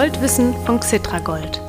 Goldwissen von Xitragold,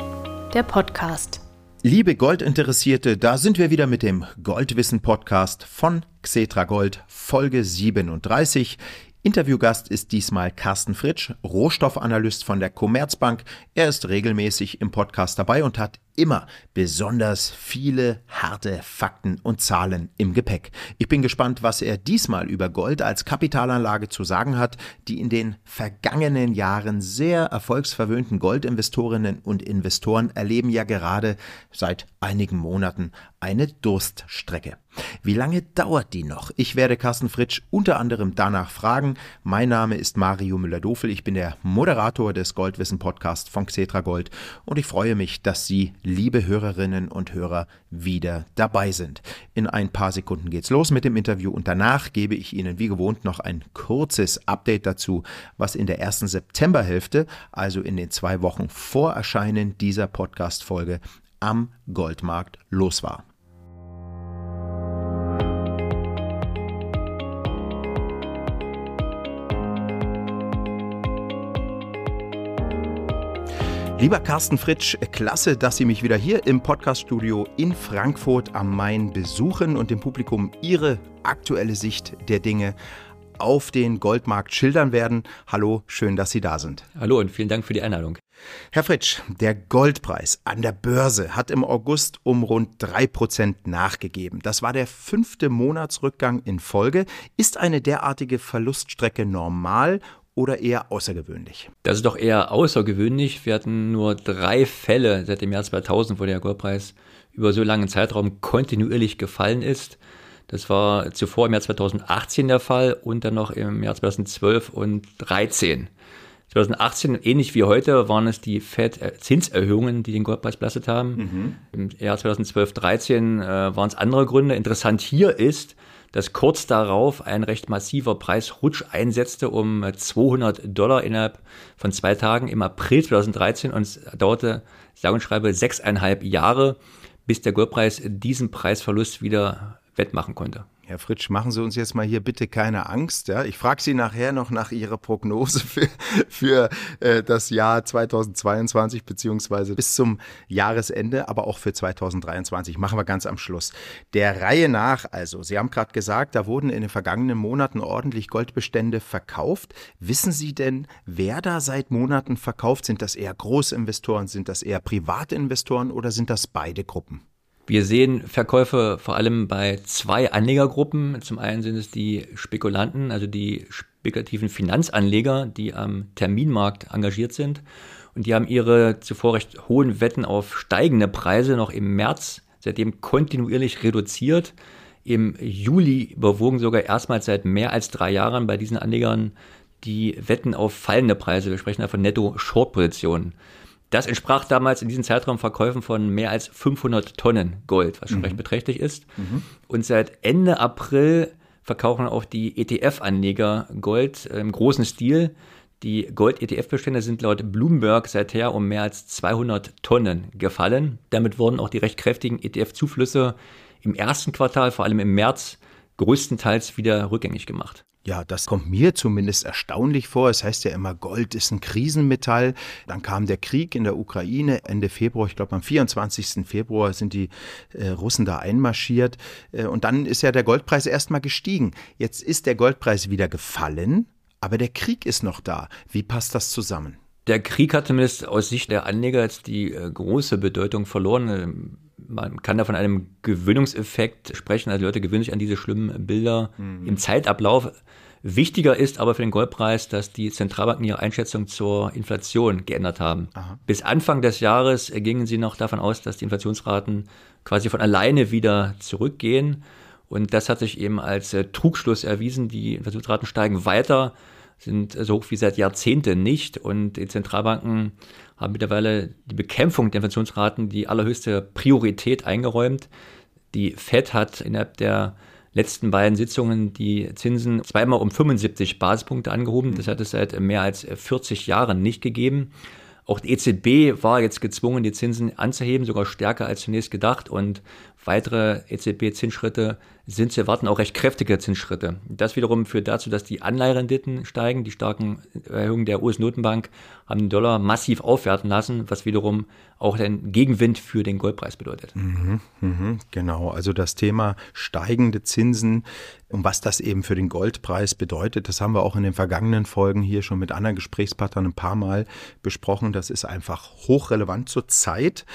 der Podcast. Liebe Goldinteressierte, da sind wir wieder mit dem Goldwissen Podcast von Xetragold, Folge 37. Interviewgast ist diesmal Carsten Fritsch, Rohstoffanalyst von der Commerzbank. Er ist regelmäßig im Podcast dabei und hat immer besonders viele harte Fakten und Zahlen im Gepäck. Ich bin gespannt, was er diesmal über Gold als Kapitalanlage zu sagen hat, die in den vergangenen Jahren sehr erfolgsverwöhnten Goldinvestorinnen und Investoren erleben ja gerade seit einigen Monaten eine Durststrecke. Wie lange dauert die noch? Ich werde Carsten Fritsch unter anderem danach fragen. Mein Name ist Mario Müller-Dofel. Ich bin der Moderator des Goldwissen Podcast von Xetra Gold und ich freue mich, dass Sie liebe Hörerinnen und Hörer, wieder dabei sind. In ein paar Sekunden geht's los mit dem Interview und danach gebe ich Ihnen wie gewohnt noch ein kurzes Update dazu, was in der ersten Septemberhälfte, also in den zwei Wochen vor Erscheinen dieser Podcast-Folge, am Goldmarkt los war. Lieber Carsten Fritsch, klasse, dass Sie mich wieder hier im Podcaststudio in Frankfurt am Main besuchen und dem Publikum Ihre aktuelle Sicht der Dinge auf den Goldmarkt schildern werden. Hallo, schön, dass Sie da sind. Hallo und vielen Dank für die Einladung. Herr Fritsch, der Goldpreis an der Börse hat im August um rund 3% nachgegeben. Das war der fünfte Monatsrückgang in Folge. Ist eine derartige Verluststrecke normal oder eher außergewöhnlich? Das ist doch eher außergewöhnlich. Wir hatten nur drei Fälle seit dem Jahr 2000, wo der Goldpreis über so langen Zeitraum kontinuierlich gefallen ist. Das war zuvor im Jahr 2018 der Fall und dann noch im Jahr 2012 und 2013. 2018, ähnlich wie heute, waren es die Fed-Zinserhöhungen, die den Goldpreis belastet haben. Mhm. Im Jahr 2012, 2013 äh, waren es andere Gründe. Interessant hier ist, dass kurz darauf ein recht massiver Preisrutsch einsetzte um 200 Dollar innerhalb von zwei Tagen im April 2013 und es dauerte, sage und schreibe, sechseinhalb Jahre, bis der Goldpreis diesen Preisverlust wieder wettmachen konnte. Herr Fritsch, machen Sie uns jetzt mal hier bitte keine Angst. Ja? Ich frage Sie nachher noch nach Ihrer Prognose für, für äh, das Jahr 2022 beziehungsweise bis zum Jahresende, aber auch für 2023. Machen wir ganz am Schluss. Der Reihe nach, also, Sie haben gerade gesagt, da wurden in den vergangenen Monaten ordentlich Goldbestände verkauft. Wissen Sie denn, wer da seit Monaten verkauft? Sind das eher Großinvestoren, sind das eher Privatinvestoren oder sind das beide Gruppen? Wir sehen Verkäufe vor allem bei zwei Anlegergruppen. Zum einen sind es die Spekulanten, also die spekulativen Finanzanleger, die am Terminmarkt engagiert sind. Und die haben ihre zuvor recht hohen Wetten auf steigende Preise noch im März seitdem kontinuierlich reduziert. Im Juli überwogen sogar erstmals seit mehr als drei Jahren bei diesen Anlegern die Wetten auf fallende Preise. Wir sprechen da von Netto-Short-Positionen. Das entsprach damals in diesem Zeitraum Verkäufen von mehr als 500 Tonnen Gold, was schon mhm. recht beträchtlich ist. Mhm. Und seit Ende April verkaufen auch die ETF-Anleger Gold im großen Stil. Die Gold-ETF-Bestände sind laut Bloomberg seither um mehr als 200 Tonnen gefallen. Damit wurden auch die recht kräftigen ETF-Zuflüsse im ersten Quartal, vor allem im März, größtenteils wieder rückgängig gemacht. Ja, das kommt mir zumindest erstaunlich vor. Es heißt ja immer, Gold ist ein Krisenmetall. Dann kam der Krieg in der Ukraine Ende Februar. Ich glaube, am 24. Februar sind die äh, Russen da einmarschiert. Äh, und dann ist ja der Goldpreis erstmal gestiegen. Jetzt ist der Goldpreis wieder gefallen, aber der Krieg ist noch da. Wie passt das zusammen? Der Krieg hat zumindest aus Sicht der Anleger jetzt die äh, große Bedeutung verloren ähm, man kann da von einem Gewöhnungseffekt sprechen. Also Leute gewöhnen sich an diese schlimmen Bilder mhm. im Zeitablauf. Wichtiger ist aber für den Goldpreis, dass die Zentralbanken ihre Einschätzung zur Inflation geändert haben. Aha. Bis Anfang des Jahres gingen sie noch davon aus, dass die Inflationsraten quasi von alleine wieder zurückgehen. Und das hat sich eben als äh, Trugschluss erwiesen. Die Inflationsraten steigen weiter, sind so hoch wie seit Jahrzehnten nicht. Und die Zentralbanken haben mittlerweile die Bekämpfung der Inflationsraten die allerhöchste Priorität eingeräumt. Die Fed hat innerhalb der letzten beiden Sitzungen die Zinsen zweimal um 75 Basispunkte angehoben. Das hat es seit mehr als 40 Jahren nicht gegeben. Auch die EZB war jetzt gezwungen, die Zinsen anzuheben, sogar stärker als zunächst gedacht. Und weitere EZB-Zinsschritte sind zu erwarten auch recht kräftige Zinsschritte. Das wiederum führt dazu, dass die Anleiherenditen steigen. Die starken Erhöhungen der US-Notenbank haben den Dollar massiv aufwerten lassen, was wiederum auch den Gegenwind für den Goldpreis bedeutet. Mhm, mh, genau, also das Thema steigende Zinsen und was das eben für den Goldpreis bedeutet, das haben wir auch in den vergangenen Folgen hier schon mit anderen Gesprächspartnern ein paar Mal besprochen. Das ist einfach hochrelevant zur Zeit.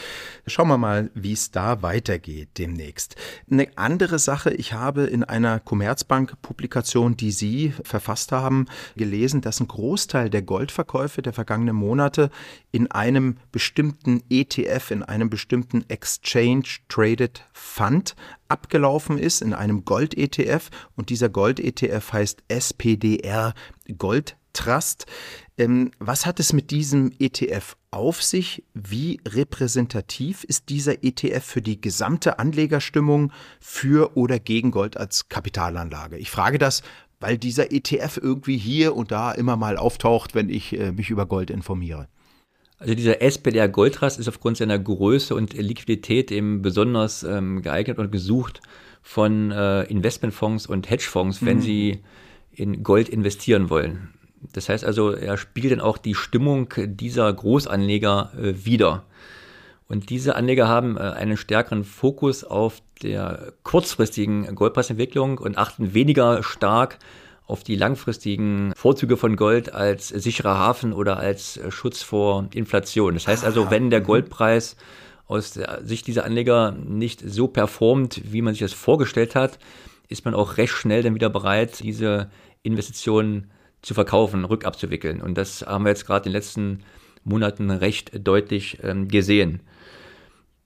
Schauen wir mal, wie es da weitergeht demnächst. Eine andere Sache, ich habe in einer Commerzbank-Publikation, die Sie verfasst haben, gelesen, dass ein Großteil der Goldverkäufe der vergangenen Monate in einem bestimmten ETF, in einem bestimmten Exchange Traded Fund abgelaufen ist in einem Gold-ETF und dieser Gold-ETF heißt SPDR Gold Trust. Ähm, was hat es mit diesem ETF auf sich? Wie repräsentativ ist dieser ETF für die gesamte Anlegerstimmung für oder gegen Gold als Kapitalanlage? Ich frage das, weil dieser ETF irgendwie hier und da immer mal auftaucht, wenn ich äh, mich über Gold informiere. Also dieser SPDR Goldtrust ist aufgrund seiner Größe und Liquidität eben besonders ähm, geeignet und gesucht von äh, Investmentfonds und Hedgefonds, wenn mhm. sie in Gold investieren wollen. Das heißt also, er spiegelt dann auch die Stimmung dieser Großanleger äh, wider. Und diese Anleger haben äh, einen stärkeren Fokus auf der kurzfristigen Goldpreisentwicklung und achten weniger stark auf die langfristigen Vorzüge von Gold als sicherer Hafen oder als äh, Schutz vor Inflation. Das heißt also, wenn der mhm. Goldpreis aus der Sicht dieser Anleger nicht so performt, wie man sich das vorgestellt hat, ist man auch recht schnell dann wieder bereit, diese Investitionen zu verkaufen, rückabzuwickeln. Und das haben wir jetzt gerade in den letzten Monaten recht deutlich ähm, gesehen.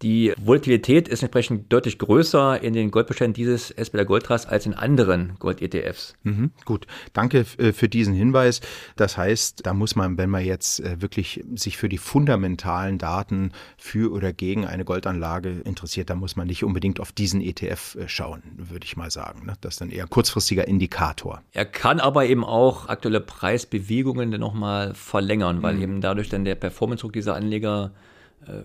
Die Volatilität ist entsprechend deutlich größer in den Goldbeständen dieses SBR Goldtrust als in anderen Gold-ETFs. Mhm, gut, danke äh, für diesen Hinweis. Das heißt, da muss man, wenn man jetzt äh, wirklich sich für die fundamentalen Daten für oder gegen eine Goldanlage interessiert, da muss man nicht unbedingt auf diesen ETF äh, schauen, würde ich mal sagen. Ne? Das ist dann eher kurzfristiger Indikator. Er kann aber eben auch aktuelle Preisbewegungen nochmal verlängern, weil mhm. eben dadurch dann der Performance-Druck dieser Anleger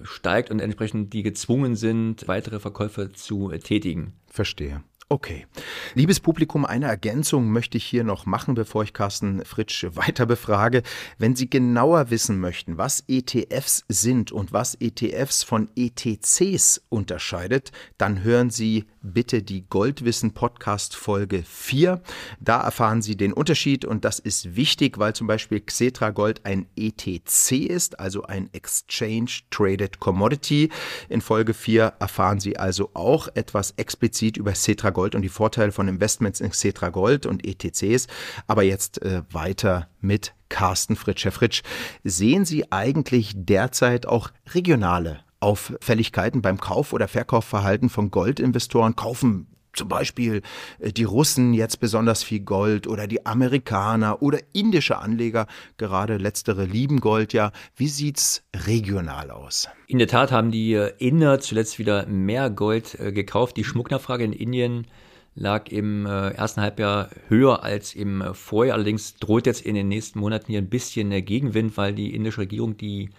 steigt und entsprechend die gezwungen sind, weitere Verkäufe zu tätigen. Verstehe. Okay. Liebes Publikum, eine Ergänzung möchte ich hier noch machen, bevor ich Carsten Fritsch weiter befrage. Wenn Sie genauer wissen möchten, was ETFs sind und was ETFs von ETCs unterscheidet, dann hören Sie bitte die Goldwissen Podcast Folge 4. Da erfahren Sie den Unterschied und das ist wichtig, weil zum Beispiel Xetra Gold ein ETC ist, also ein Exchange Traded Commodity. In Folge 4 erfahren Sie also auch etwas explizit über Xetra Gold und die Vorteile von Investments in Xetra Gold und ETCs. Aber jetzt äh, weiter mit Carsten Fritsch. Herr Fritsch, sehen Sie eigentlich derzeit auch regionale Auffälligkeiten beim Kauf- oder Verkaufverhalten von Goldinvestoren? Kaufen zum Beispiel äh, die Russen jetzt besonders viel Gold oder die Amerikaner oder indische Anleger, gerade letztere lieben Gold ja. Wie sieht's regional aus? In der Tat haben die äh, Inder zuletzt wieder mehr Gold äh, gekauft. Die Schmucknachfrage in Indien lag im ersten Halbjahr höher als im Vorjahr. Allerdings droht jetzt in den nächsten Monaten hier ein bisschen der Gegenwind, weil die indische Regierung die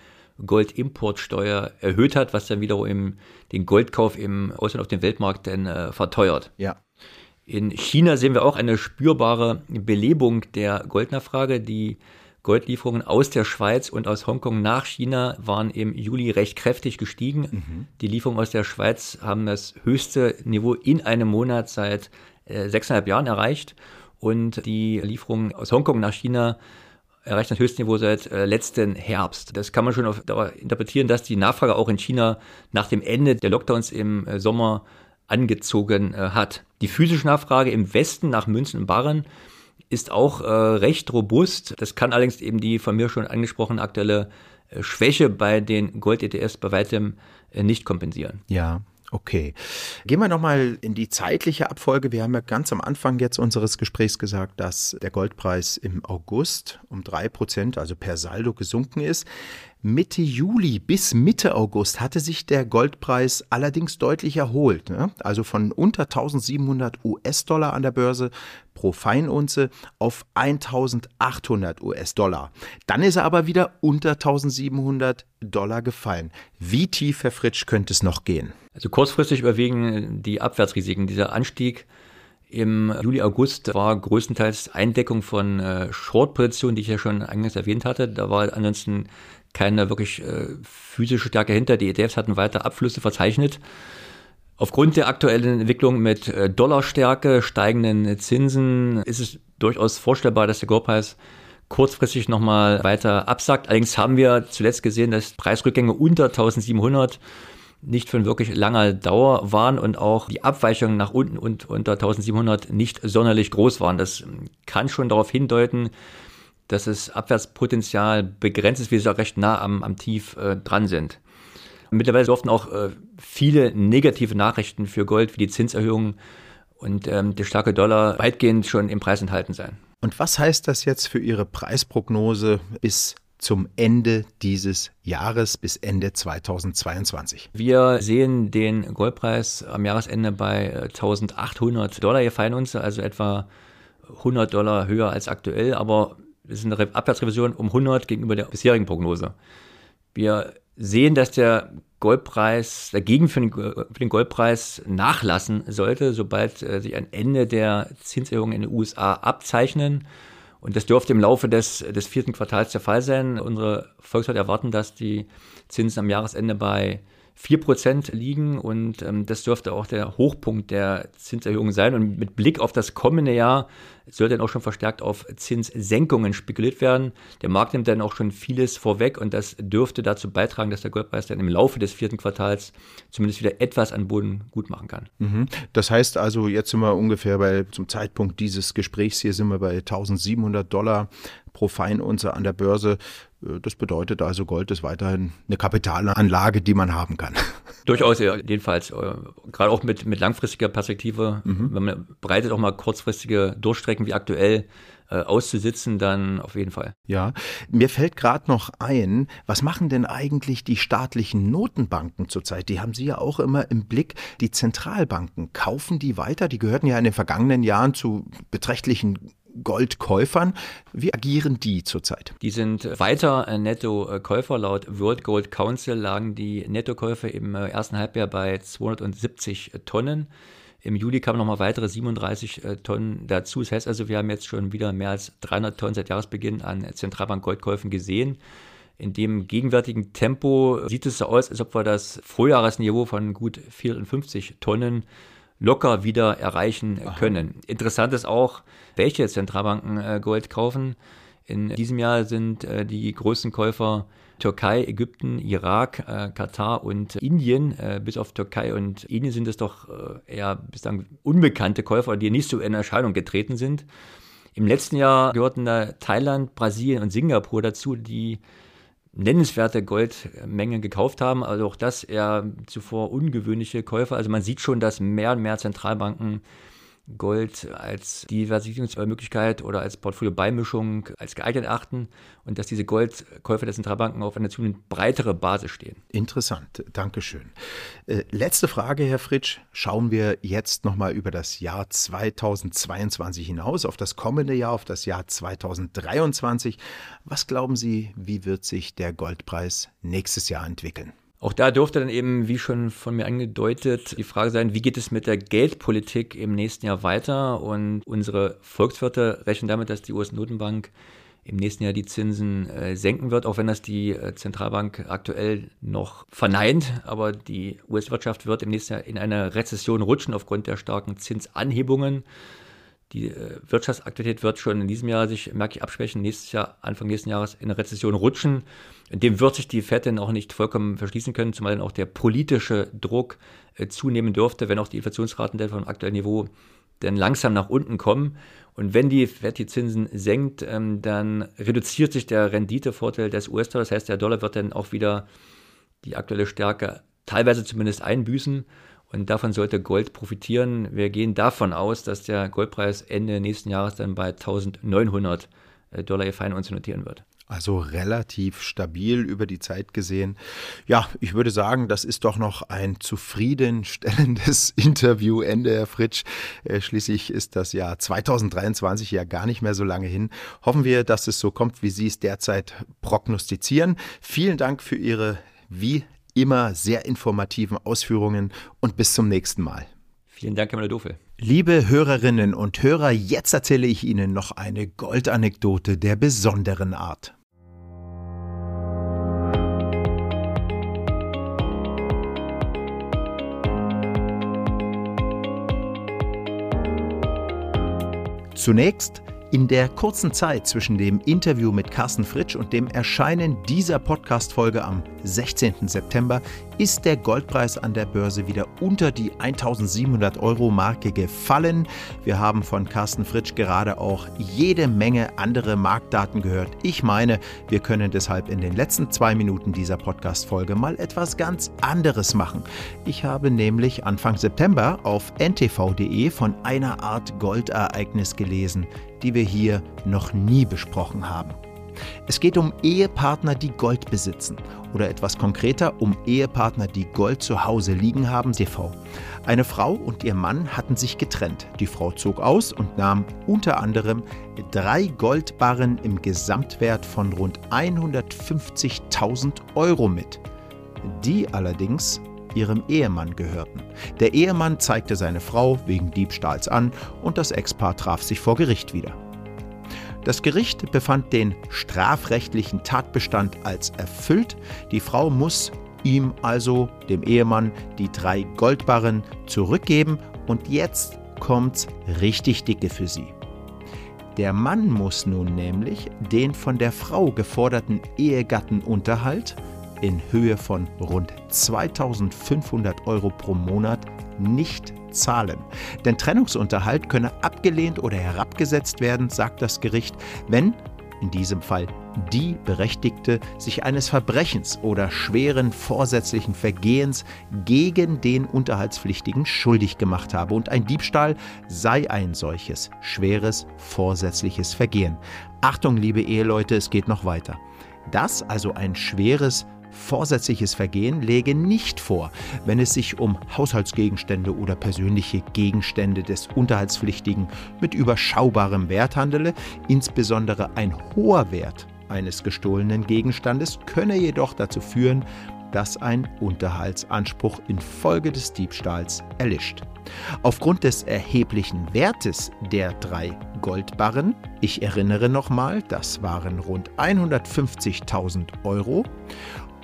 Goldimportsteuer erhöht hat, was dann wiederum den Goldkauf im Ausland auf dem Weltmarkt dann äh, verteuert. Ja. In China sehen wir auch eine spürbare Belebung der Goldnachfrage. Die Goldlieferungen aus der Schweiz und aus Hongkong nach China waren im Juli recht kräftig gestiegen. Mhm. Die Lieferungen aus der Schweiz haben das höchste Niveau in einem Monat seit äh, sechseinhalb Jahren erreicht. Und die Lieferungen aus Hongkong nach China erreicht das höchste Niveau seit äh, letzten Herbst. Das kann man schon auf interpretieren, dass die Nachfrage auch in China nach dem Ende der Lockdowns im äh, Sommer angezogen äh, hat. Die physische Nachfrage im Westen nach Münzen und Barren ist auch äh, recht robust. Das kann allerdings eben die von mir schon angesprochene aktuelle Schwäche bei den Gold-ETFs bei weitem nicht kompensieren. Ja, Okay. Gehen wir nochmal in die zeitliche Abfolge. Wir haben ja ganz am Anfang jetzt unseres Gesprächs gesagt, dass der Goldpreis im August um drei Prozent, also per Saldo gesunken ist. Mitte Juli bis Mitte August hatte sich der Goldpreis allerdings deutlich erholt. Ne? Also von unter 1700 US-Dollar an der Börse pro Feinunze auf 1800 US-Dollar. Dann ist er aber wieder unter 1700 Dollar gefallen. Wie tief, Herr Fritsch, könnte es noch gehen? Also kurzfristig überwiegen die Abwärtsrisiken. Dieser Anstieg Im Juli, August war größtenteils Eindeckung von äh, Short-Positionen, die ich ja schon eingangs erwähnt hatte. Da war ansonsten keine wirklich äh, physische Stärke hinter. Die ETFs hatten weiter Abflüsse verzeichnet. Aufgrund der aktuellen Entwicklung mit äh, Dollarstärke, steigenden Zinsen ist es durchaus vorstellbar, dass der Goldpreis kurzfristig nochmal weiter absackt. Allerdings haben wir zuletzt gesehen, dass Preisrückgänge unter 1700 nicht von wirklich langer Dauer waren und auch die Abweichungen nach unten und unter 1700 nicht sonderlich groß waren. Das kann schon darauf hindeuten, dass das Abwärtspotenzial begrenzt ist, wir so recht nah am, am Tief äh, dran sind. Mittlerweile durften auch äh, viele negative Nachrichten für Gold wie die Zinserhöhungen und ähm, der starke Dollar weitgehend schon im Preis enthalten sein. Und was heißt das jetzt für Ihre Preisprognose bis zum Ende dieses Jahres bis Ende 2022. Wir sehen den Goldpreis am Jahresende bei 1800 Dollar je Feinunze, also etwa 100 Dollar höher als aktuell, aber es ist eine Abwärtsrevision um 100 gegenüber der bisherigen Prognose. Wir sehen, dass der Goldpreis, dagegen für den, für den Goldpreis nachlassen sollte, sobald äh, sich ein Ende der Zinserhöhungen in den USA abzeichnen. Und das dürfte im Laufe des, des vierten Quartals der Fall sein. Unsere Volkswirt erwarten, dass die Zinsen am Jahresende bei 4% liegen und ähm, das dürfte auch der Hochpunkt der Zinserhöhung sein. Und mit Blick auf das kommende Jahr sollte dann auch schon verstärkt auf Zinssenkungen spekuliert werden. Der Markt nimmt dann auch schon vieles vorweg und das dürfte dazu beitragen, dass der Goldpreis dann im Laufe des vierten Quartals zumindest wieder etwas an Boden gut machen kann. Mhm. Das heißt also, jetzt sind wir ungefähr bei, zum Zeitpunkt dieses Gesprächs hier sind wir bei 1700 Dollar pro Feinunze an der Börse. Äh, das bedeutet also, Gold ist weiterhin eine Kapitalanlage, die man haben kann. Durchaus, jedenfalls. Äh, gerade auch mit, mit langfristiger Perspektive. Mhm. Wenn man bereitet auch mal kurzfristige Durchstrecken wie aktuell äh, auszusitzen, dann auf jeden Fall. Ja, mir fällt gerade noch ein, was machen denn eigentlich die staatlichen Notenbanken zurzeit? Die haben Sie ja auch immer im Blick. Die Zentralbanken, kaufen die weiter? Die gehörten ja in den vergangenen Jahren zu beträchtlichen Goldkäufern. Wie agieren die zurzeit? Die sind weiter Nettokäufer. Laut World Gold Council lagen die Nettokäufe im äh, ersten Halbjahr bei 270 Tonnen. Im Juli kamen nochmal weitere 37 äh, Tonnen dazu. Das heißt also, wir haben jetzt schon wieder mehr als 300 Tonnen seit Jahresbeginn an Zentralbank-Goldkäufen gesehen. In dem gegenwärtigen Tempo sieht es so aus, als ob wir das Vorjahresniveau von gut 54 Tonnen locker wieder erreichen Aha. können. Interessant ist auch, welche Zentralbanken äh, Gold kaufen. In diesem Jahr sind äh, die größten Käufer Türkei, Ägypten, Irak, äh, Katar und Indien. Äh, bis auf Türkei und Indien sind es doch äh, eher bislang unbekannte Käufer, die nicht so in Erscheinung getreten sind. Im letzten Jahr gehörten da Thailand, Brasilien und Singapur dazu, die nennenswerte Goldmengen gekauft haben. Also auch das eher zuvor ungewöhnliche Käufe. Also man sieht schon, dass mehr und mehr Zentralbanken Gold als Diversifizierungsmöglichkeit oder als Portfolio-Beimischung als geeignet achten und dass diese Goldkäufe der Zentralbanken auf einer zunehmend breitere Basis stehen. Interessant, Dankeschön. Äh, letzte Frage, Herr Fritsch. Schauen wir jetzt nochmal über das Jahr 2022 hinaus, auf das kommende Jahr, auf das Jahr 2023. Was glauben Sie, wie wird sich der Goldpreis nächstes Jahr entwickeln? Auch da dürfte dann eben, wie schon von mir angedeutet, die Frage sein, wie geht es mit der Geldpolitik im nächsten Jahr weiter? Und unsere Volkswirte rechnen damit, dass die US-Notenbank im nächsten Jahr die Zinsen äh, senken wird, auch wenn das die äh, Zentralbank aktuell noch verneint. Aber die US-Wirtschaft wird im nächsten Jahr in eine Rezession rutschen aufgrund der starken Zinsanhebungen. Die äh, Wirtschaftsaktivität wird schon in diesem Jahr sich merklich abschwächen, nächstes Jahr, Anfang nächsten Jahres in eine Rezession rutschen. Dem wird sich die FED dann auch nicht vollkommen verschließen können, zumal dann auch der politische Druck äh, zunehmen dürfte, wenn auch die Inflationsraten dann vom aktuellen Niveau dann langsam nach unten kommen. Und wenn die FED die Zinsen senkt, ähm, dann reduziert sich der Renditevorteil des US-Dollars. Das heißt, der Dollar wird dann auch wieder die aktuelle Stärke teilweise zumindest einbüßen. Und davon sollte Gold profitieren. Wir gehen davon aus, dass der Goldpreis Ende nächsten Jahres dann bei 1900 äh, Dollar je Feinunze notieren wird. Also relativ stabil über die Zeit gesehen. Ja, ich würde sagen, das ist doch noch ein zufriedenstellendes Interviewende, Herr Fritsch. Äh, schließlich ist das Jahr 2023 ja gar nicht mehr so lange hin. Hoffen wir, dass es so kommt, wie Sie es derzeit prognostizieren. Vielen Dank für Ihre wie immer sehr informativen Ausführungen und bis zum nächsten Mal. Vielen Dank, Herr Müller-Dofel. Liebe Hörerinnen und Hörer, jetzt erzähle ich Ihnen noch eine Goldanekdote der besonderen Art. Zunächst in der kurzen Zeit zwischen dem Interview mit Carsten Fritsch und dem Erscheinen dieser Podcast-Folge am 16. September ist der Goldpreis an der Börse wieder unter die 1700 Euro Marke gefallen. Wir haben von Carsten Fritsch gerade auch jede Menge andere Marktdaten gehört. Ich meine, wir können deshalb in den letzten zwei Minuten dieser Podcast-Folge mal etwas ganz anderes machen. Ich habe nämlich Anfang September auf ntv.de von einer Art Goldereignis gelesen, die wir hier noch nie besprochen haben. Es geht um Ehepartner, die Gold besitzen oder etwas konkreter um Ehepartner, die Gold zu Hause liegen haben, TV. Eine Frau und ihr Mann hatten sich getrennt. Die Frau zog aus und nahm unter anderem drei Goldbarren im Gesamtwert von rund 150.000 Euro mit. Die allerdings ihrem Ehemann gehörten. Der Ehemann zeigte seine Frau wegen Diebstahls an und das Ex-Paar traf sich vor Gericht wieder. Das Gericht befand den strafrechtlichen Tatbestand als erfüllt. Die Frau muss ihm also, dem Ehemann, die drei Goldbarren zurückgeben und jetzt kommt's richtig dicke für sie. Der Mann muss nun nämlich den von der Frau geforderten Ehegattenunterhalt in Höhe von rund 2500 Euro pro Monat nicht zahlen. Denn Trennungsunterhalt könne abgelehnt oder herabgesetzt werden, sagt das Gericht, wenn in diesem Fall die Berechtigte sich eines Verbrechens oder schweren vorsätzlichen Vergehens gegen den Unterhaltspflichtigen schuldig gemacht habe. Und ein Diebstahl sei ein solches schweres vorsätzliches Vergehen. Achtung, liebe Eheleute, es geht noch weiter. Das also ein schweres Vorsätzliches Vergehen läge nicht vor, wenn es sich um Haushaltsgegenstände oder persönliche Gegenstände des Unterhaltspflichtigen mit überschaubarem Wert handele, insbesondere ein hoher Wert eines gestohlenen Gegenstandes könne jedoch dazu führen, dass ein Unterhaltsanspruch infolge des Diebstahls erlischt. Aufgrund des erheblichen Wertes der drei Goldbarren, ich erinnere nochmal, das waren rund 150.000 Euro,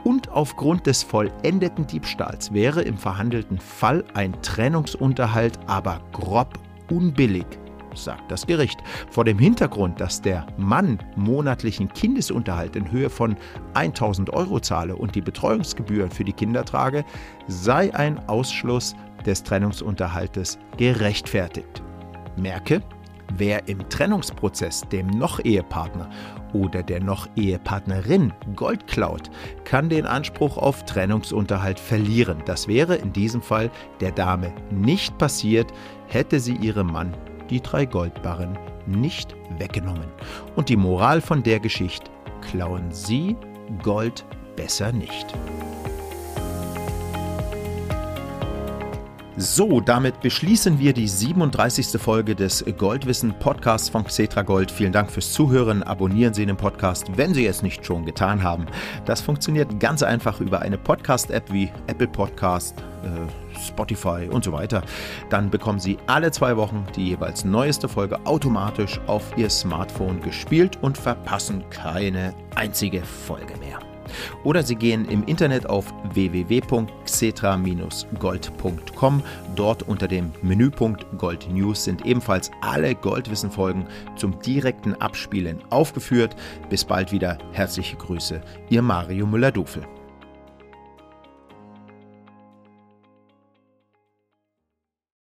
und aufgrund des vollendeten Diebstahls wäre im verhandelten Fall ein Trennungsunterhalt aber grob unbillig, sagt das Gericht. Vor dem Hintergrund, dass der Mann monatlichen Kindesunterhalt in Höhe von 1000 Euro zahle und die Betreuungsgebühren für die Kinder trage, sei ein Ausschluss des Trennungsunterhaltes gerechtfertigt. Merke, Wer im Trennungsprozess dem Noch-Ehepartner oder der Noch-Ehepartnerin Gold klaut, kann den Anspruch auf Trennungsunterhalt verlieren. Das wäre in diesem Fall der Dame nicht passiert, hätte sie ihrem Mann die drei Goldbarren nicht weggenommen. Und die Moral von der Geschichte, klauen Sie Gold besser nicht. So, damit beschließen wir die 37. Folge des Goldwissen Podcasts von Xetra Gold. Vielen Dank fürs Zuhören. Abonnieren Sie den Podcast, wenn Sie es nicht schon getan haben. Das funktioniert ganz einfach über eine Podcast-App wie Apple Podcast, äh, Spotify und so weiter. Dann bekommen Sie alle zwei Wochen die jeweils neueste Folge automatisch auf Ihr Smartphone gespielt und verpassen keine einzige Folge mehr. Oder Sie gehen im Internet auf www.xetra-gold.com. Dort unter dem Menüpunkt Gold News sind ebenfalls alle Goldwissen-Folgen zum direkten Abspielen aufgeführt. Bis bald wieder. Herzliche Grüße, Ihr Mario Müller-Dufel.